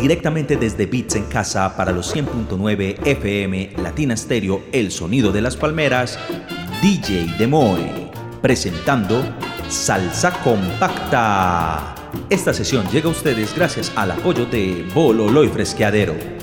directamente desde Beats en Casa para los 100.9 FM Latina Stereo El Sonido de las Palmeras, DJ Demoy, presentando Salsa Compacta. Esta sesión llega a ustedes gracias al apoyo de Bolo y Fresqueadero.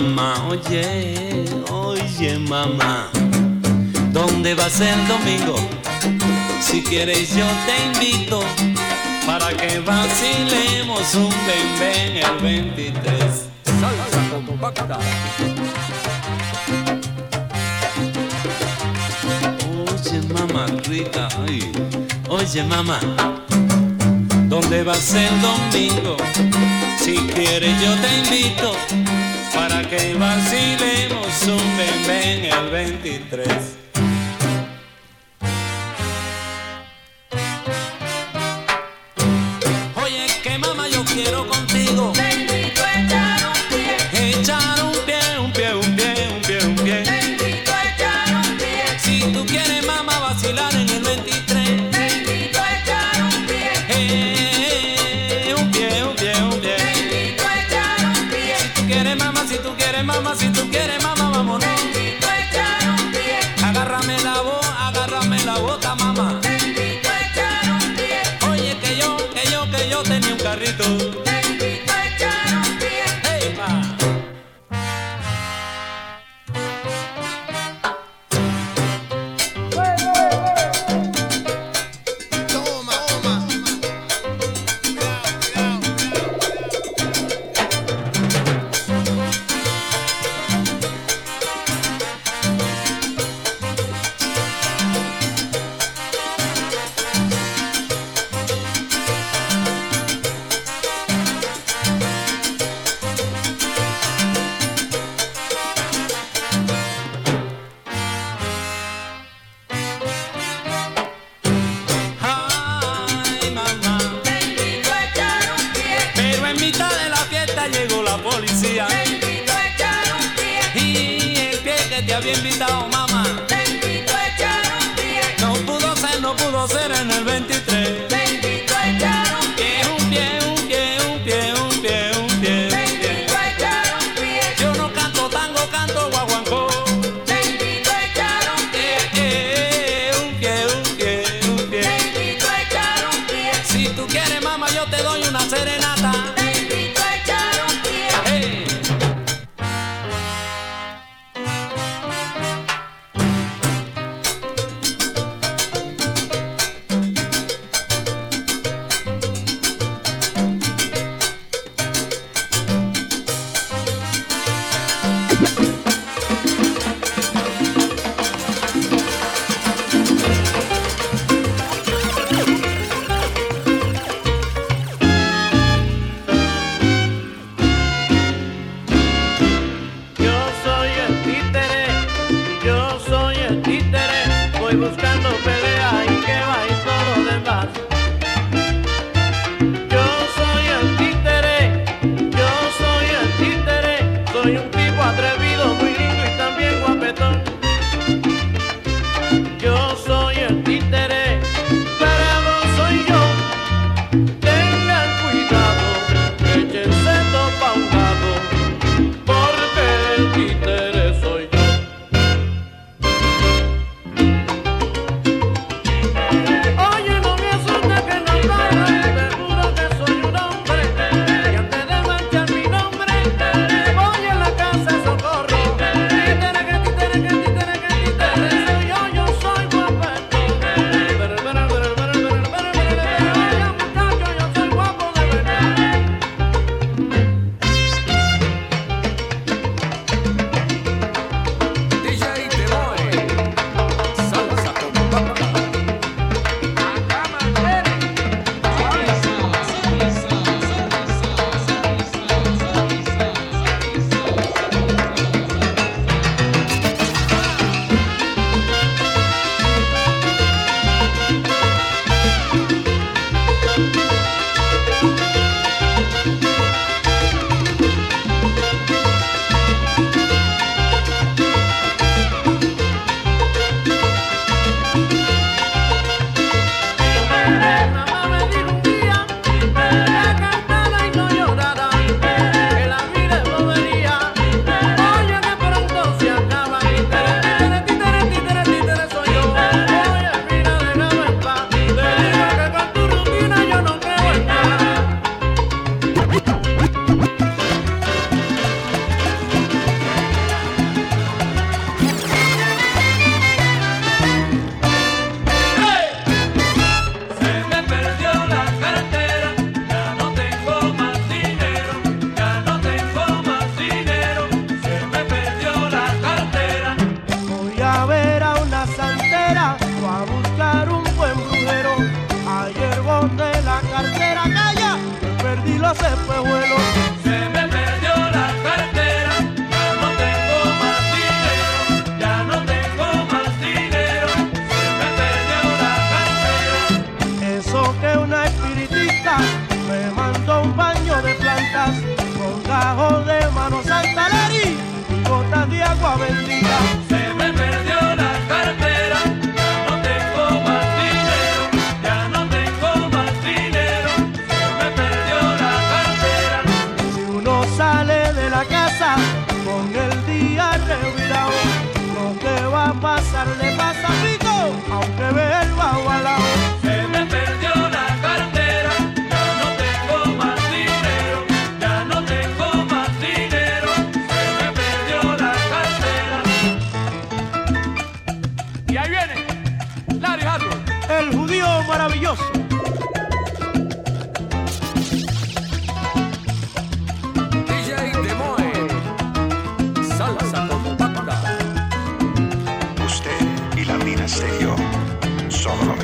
Mamá, oye, oye mamá, ¿dónde vas el domingo? Si quieres yo te invito para que vacilemos un bebé el 23. Salsa compacta. Oye mamá rica, ay, oye mamá, ¿dónde vas el domingo? Si quieres yo te invito para que vacilemos un bebé en el 23. maravilloso. DJ Demoe, salsa compacta. Usted y la mina exterior son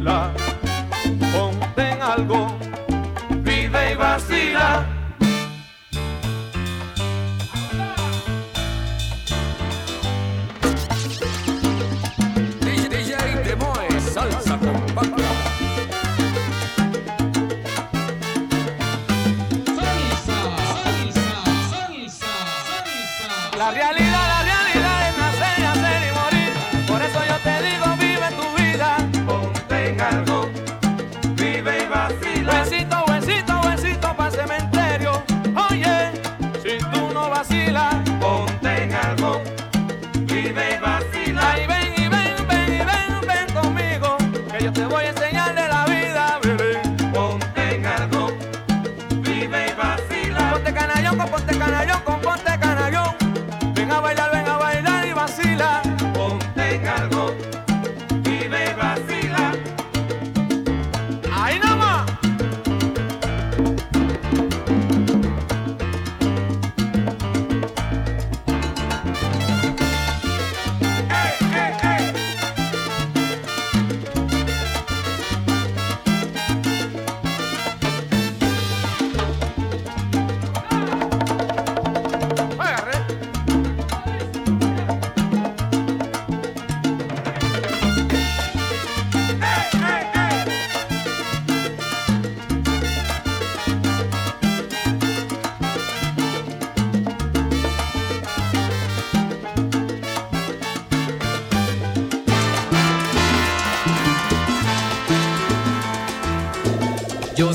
Love.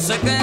Yo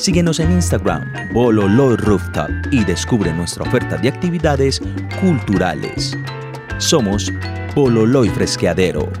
Síguenos en Instagram, Bololoy Rooftop, y descubre nuestra oferta de actividades culturales. Somos Bololoy Fresqueadero.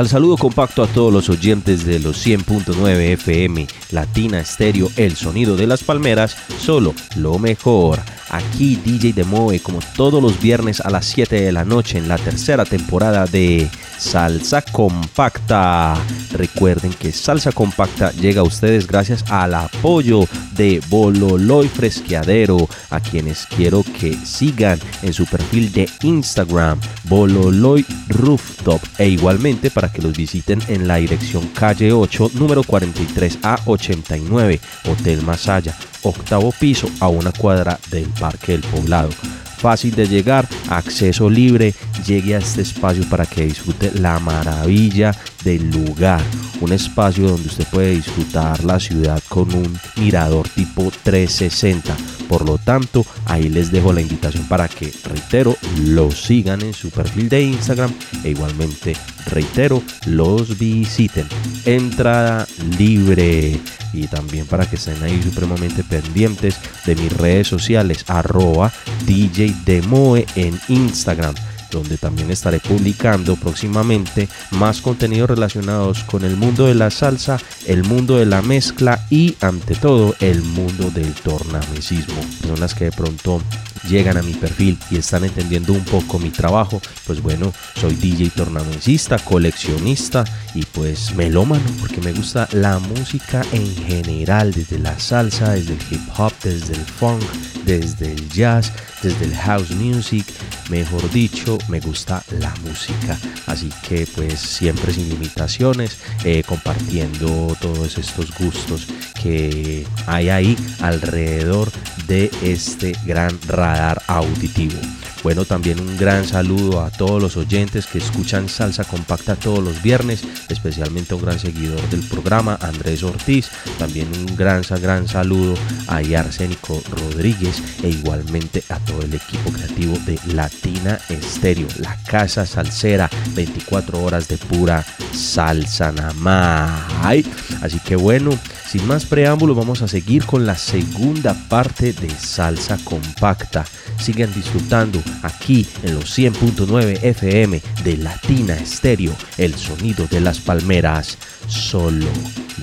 Sal saludo compacto a todos los oyentes de los 100.9 FM Latina Estéreo, el sonido de las palmeras, solo lo mejor. Aquí DJ Demoe como todos los viernes a las 7 de la noche en la tercera temporada de Salsa Compacta. Recuerden que Salsa Compacta llega a ustedes gracias al apoyo de Bololoy Fresqueadero, a quienes quiero que sigan en su perfil de Instagram, Bololoy Rooftop, e igualmente para que los visiten en la dirección calle 8, número 43 a 89, Hotel Masaya, octavo piso a una cuadra del Parque del Poblado. Fácil de llegar, acceso libre, llegue a este espacio para que disfrute la maravilla del lugar. Un espacio donde usted puede disfrutar la ciudad con un mirador tipo 360. Por lo tanto, ahí les dejo la invitación para que, reitero, los sigan en su perfil de Instagram e igualmente, reitero, los visiten. Entrada libre y también para que estén ahí supremamente pendientes de mis redes sociales arroba DJ Demoe en Instagram donde también estaré publicando próximamente más contenidos relacionados con el mundo de la salsa, el mundo de la mezcla y ante todo el mundo del tornamesismo. Personas que de pronto llegan a mi perfil y están entendiendo un poco mi trabajo, pues bueno, soy DJ tornamesista, coleccionista y pues melómano porque me gusta la música en general, desde la salsa, desde el hip hop, desde el funk, desde el jazz, desde el house music, mejor dicho, me gusta la música. Así que pues siempre sin limitaciones, eh, compartiendo todos estos gustos que hay ahí alrededor de este gran radar auditivo. Bueno, también un gran saludo a todos los oyentes que escuchan Salsa Compacta todos los viernes, especialmente un gran seguidor del programa, Andrés Ortiz. También un gran, gran saludo a Arsénico Rodríguez e igualmente a todo el equipo creativo de Latina Estéreo, la casa salsera, 24 horas de pura salsa namay. Así que bueno, sin más preámbulos, vamos a seguir con la segunda parte de Salsa Compacta. Sigan disfrutando aquí en los 100.9 FM de Latina Estéreo, el sonido de las palmeras. Solo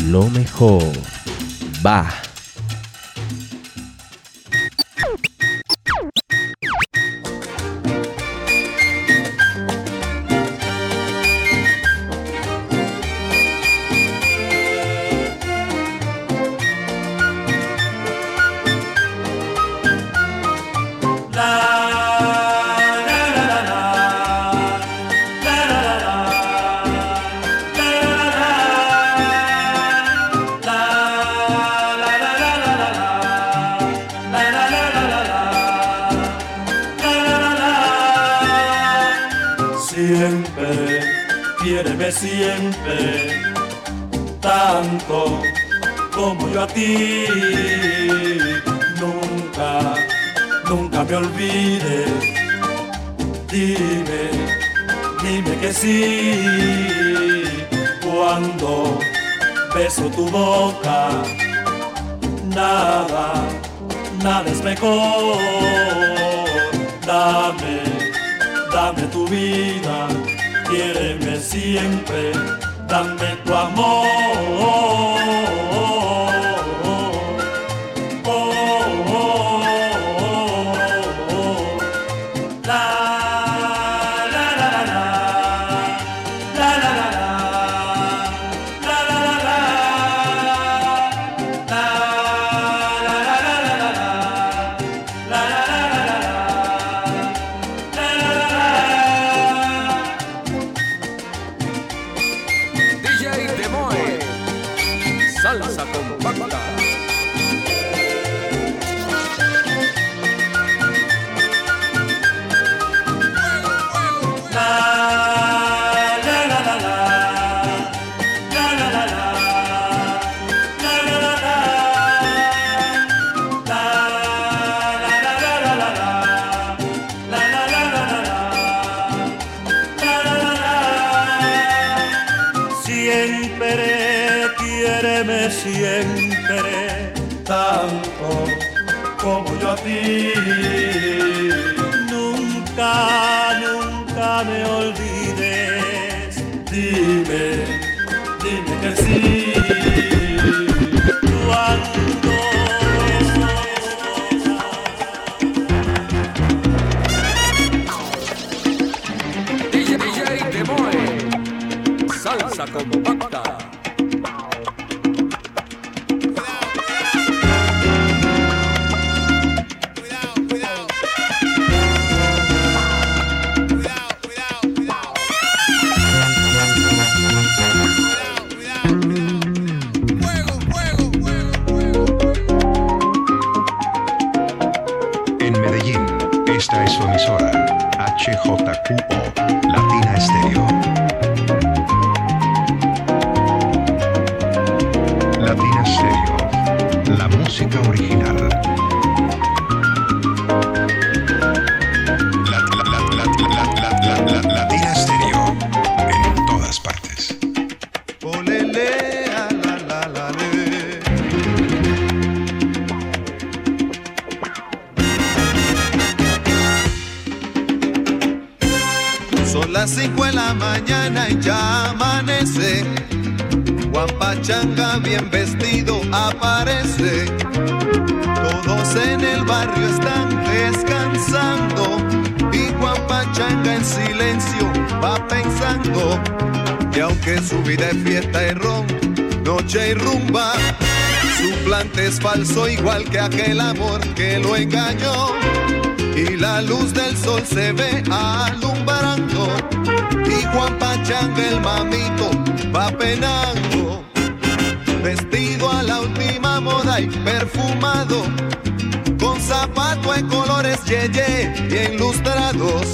lo mejor. Va. como mañana y ya amanece. Juan Pachanga bien vestido aparece. Todos en el barrio están descansando. Y Juan Pachanga en silencio va pensando. Y aunque su vida es fiesta y ron, noche y rumba, su plante es falso igual que aquel amor que lo engañó. Y la luz del sol se ve alumbrando. Y Juan Pachanga el mamito va penando. Vestido a la última moda y perfumado. Con zapato en colores yeye y ilustrados.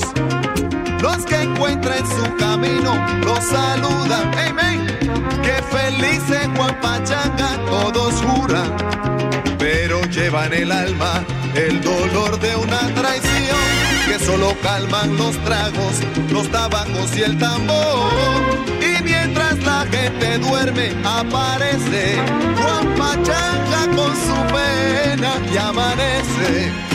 Los que encuentra en su camino los saludan. Amen. Que feliz es Juan Pachanga, todos juran. El alma el dolor de una traición. Que solo calman los tragos, los tabacos y el tambor. Y mientras la gente duerme, aparece Juan Pachanga con su pena y amanece.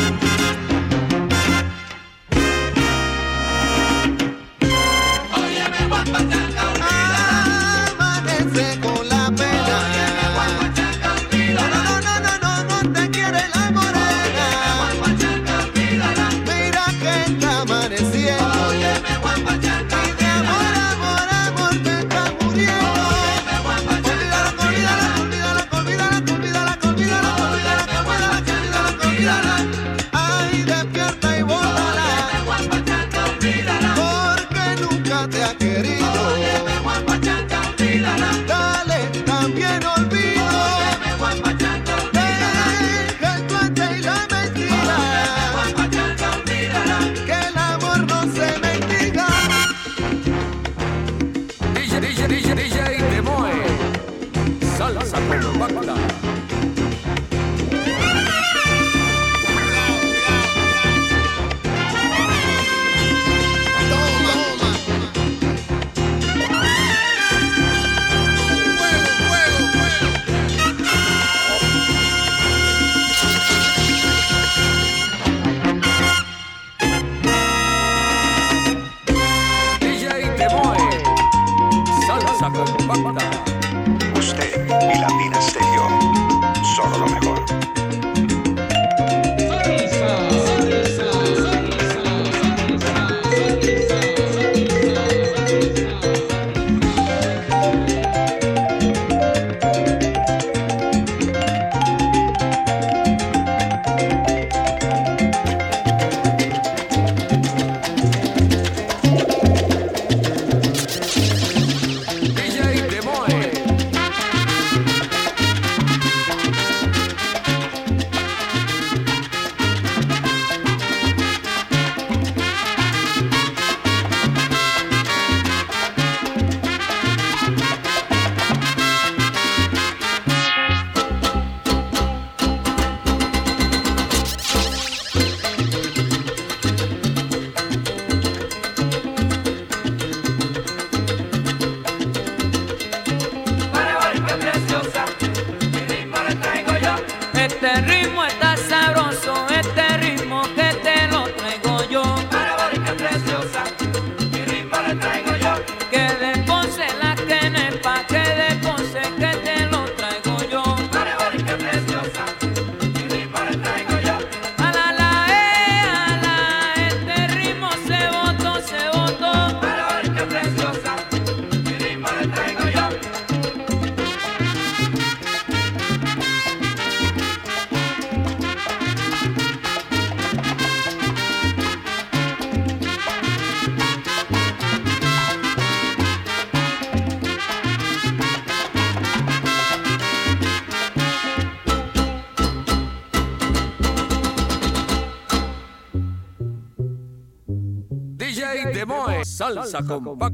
Demoe, salsa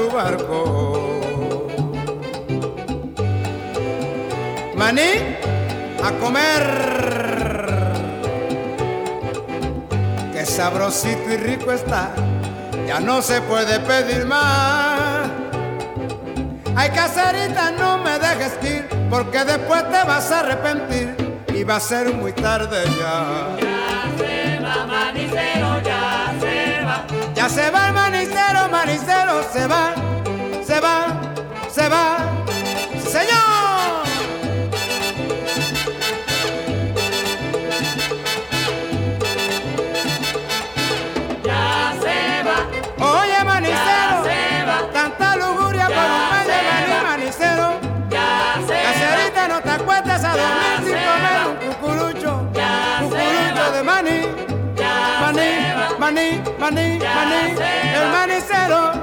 su barco. Maní, a comer. Qué sabrosito y rico está, ya no se puede pedir más. Ay, caserita, no me dejes ir, porque después te vas a arrepentir y va a ser muy tarde ya. se va, manicero, ya se va. Ya se va el manicero, se va, se va, se va. ¡Señor! Ya se va. Oye, manicero, Ya se va. tanta lujuria por un de se maní, va. manicero. Ya se Caserita, no te acuestes a dormir sin comer va. un cucurucho, Ya se cucurucho va. de maní. Ya Maní, se va. maní, maní, Ya maní, el va. manicero.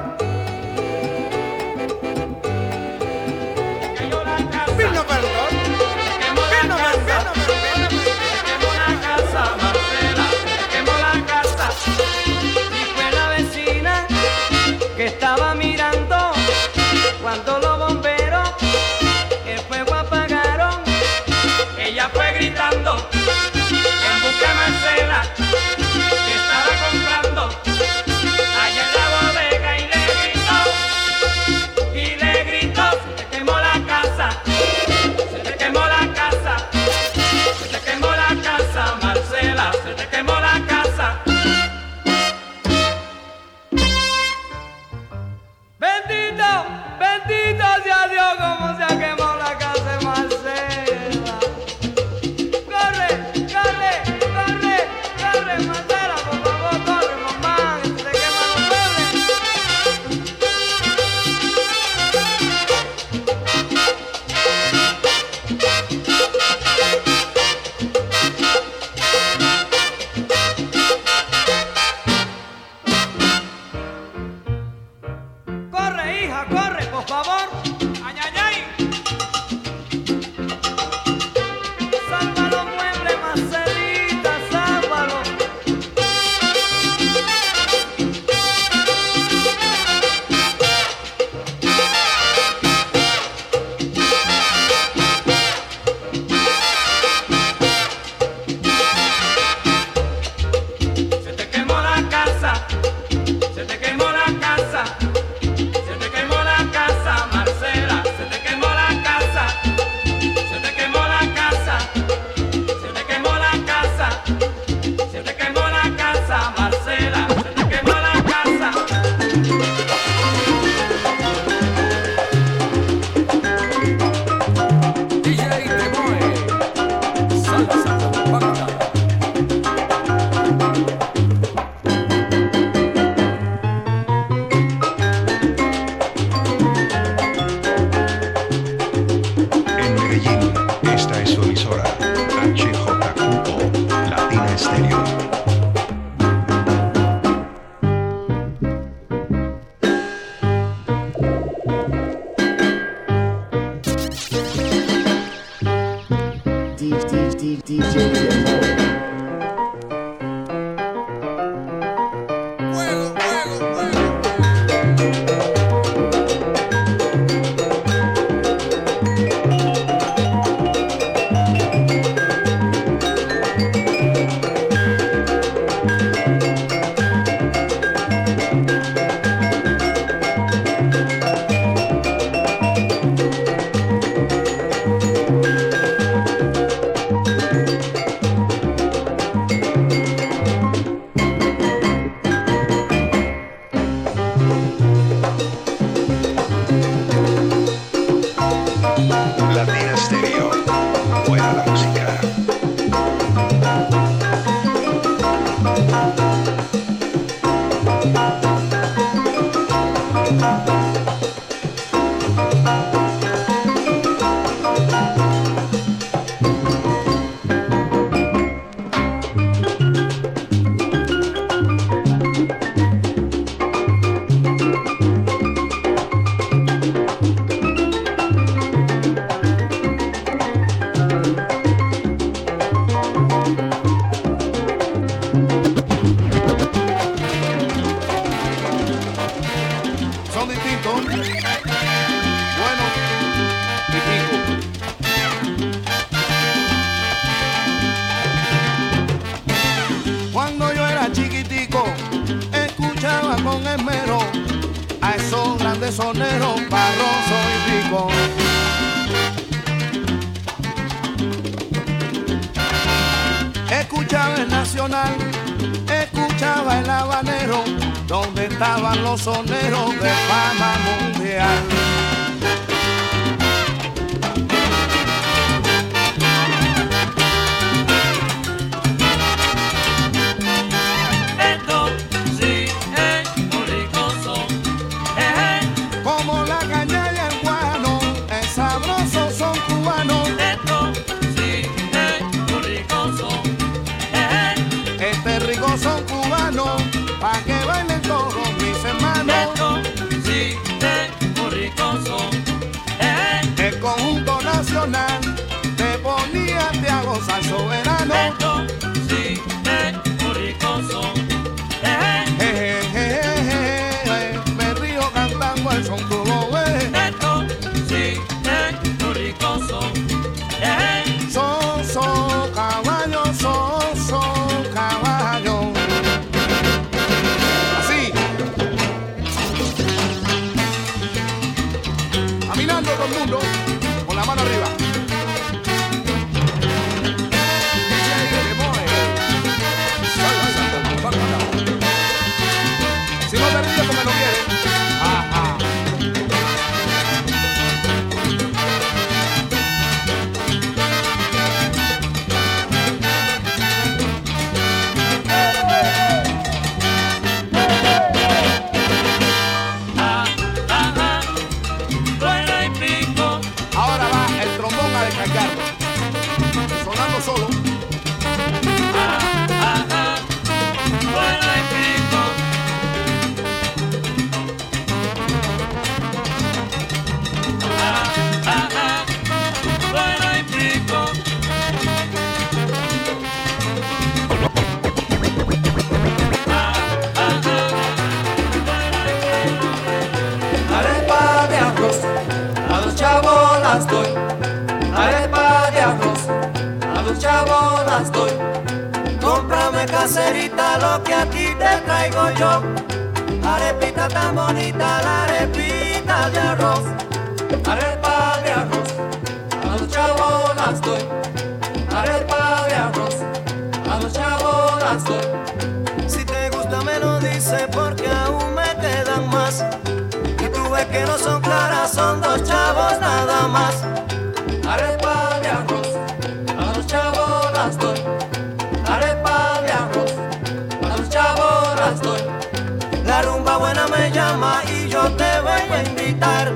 te voy a invitar.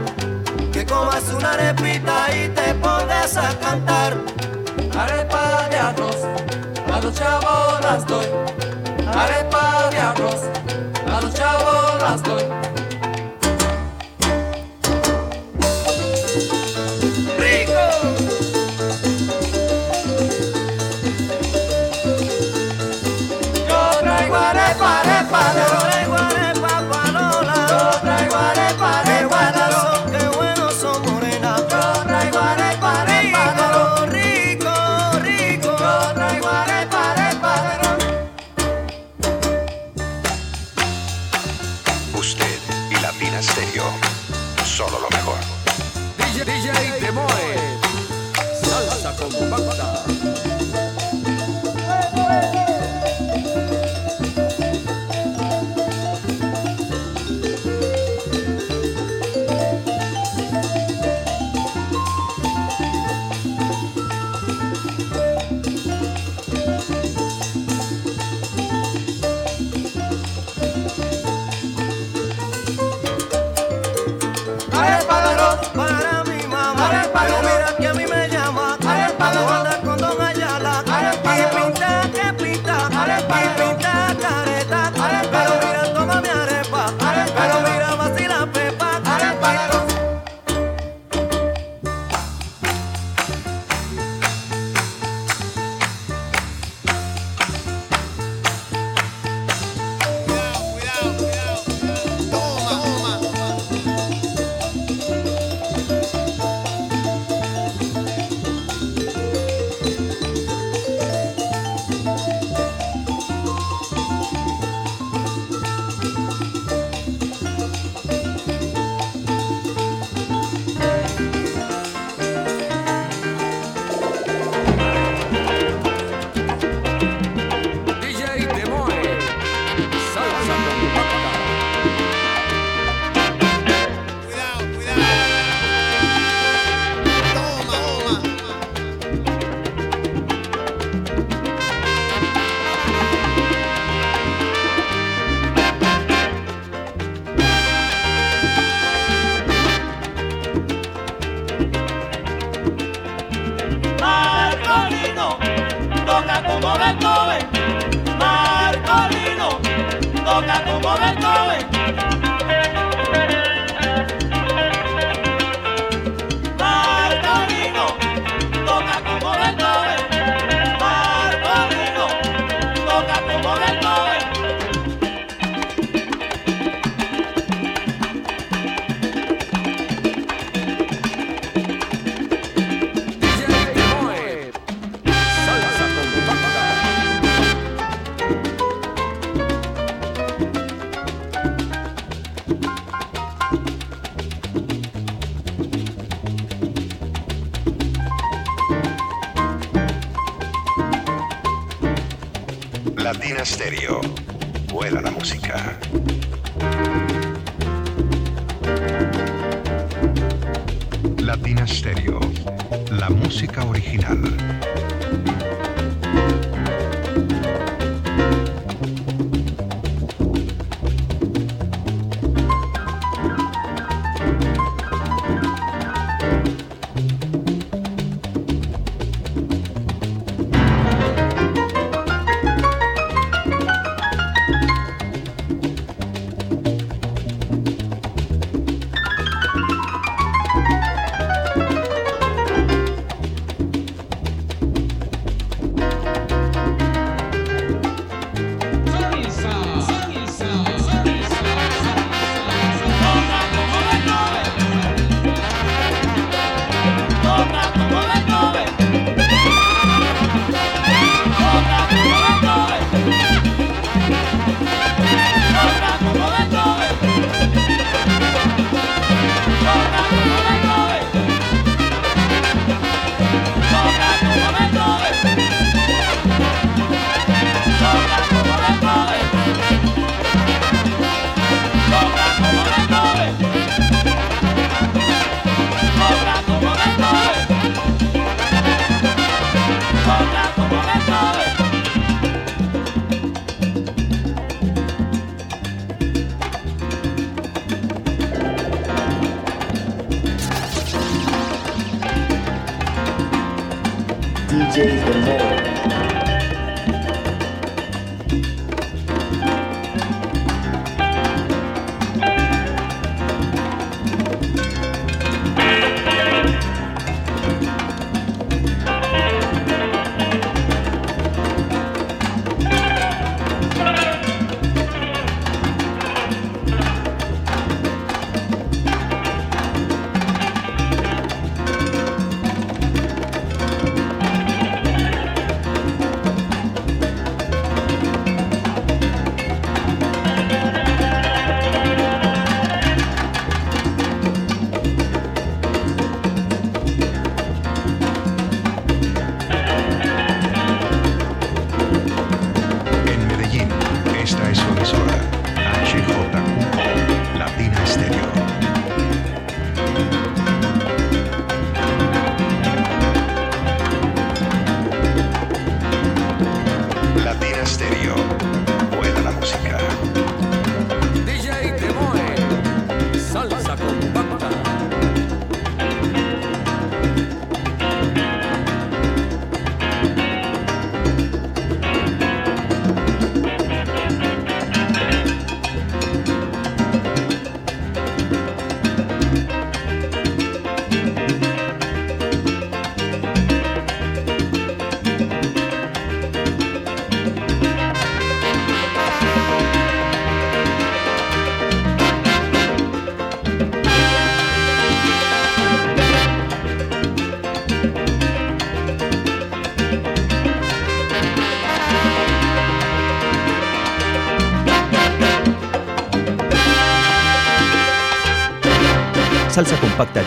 Que comas una arepita y te pongas a cantar. Arepa de arroz, a los chavos las doy. Arepa de arroz, a los chavos las doy.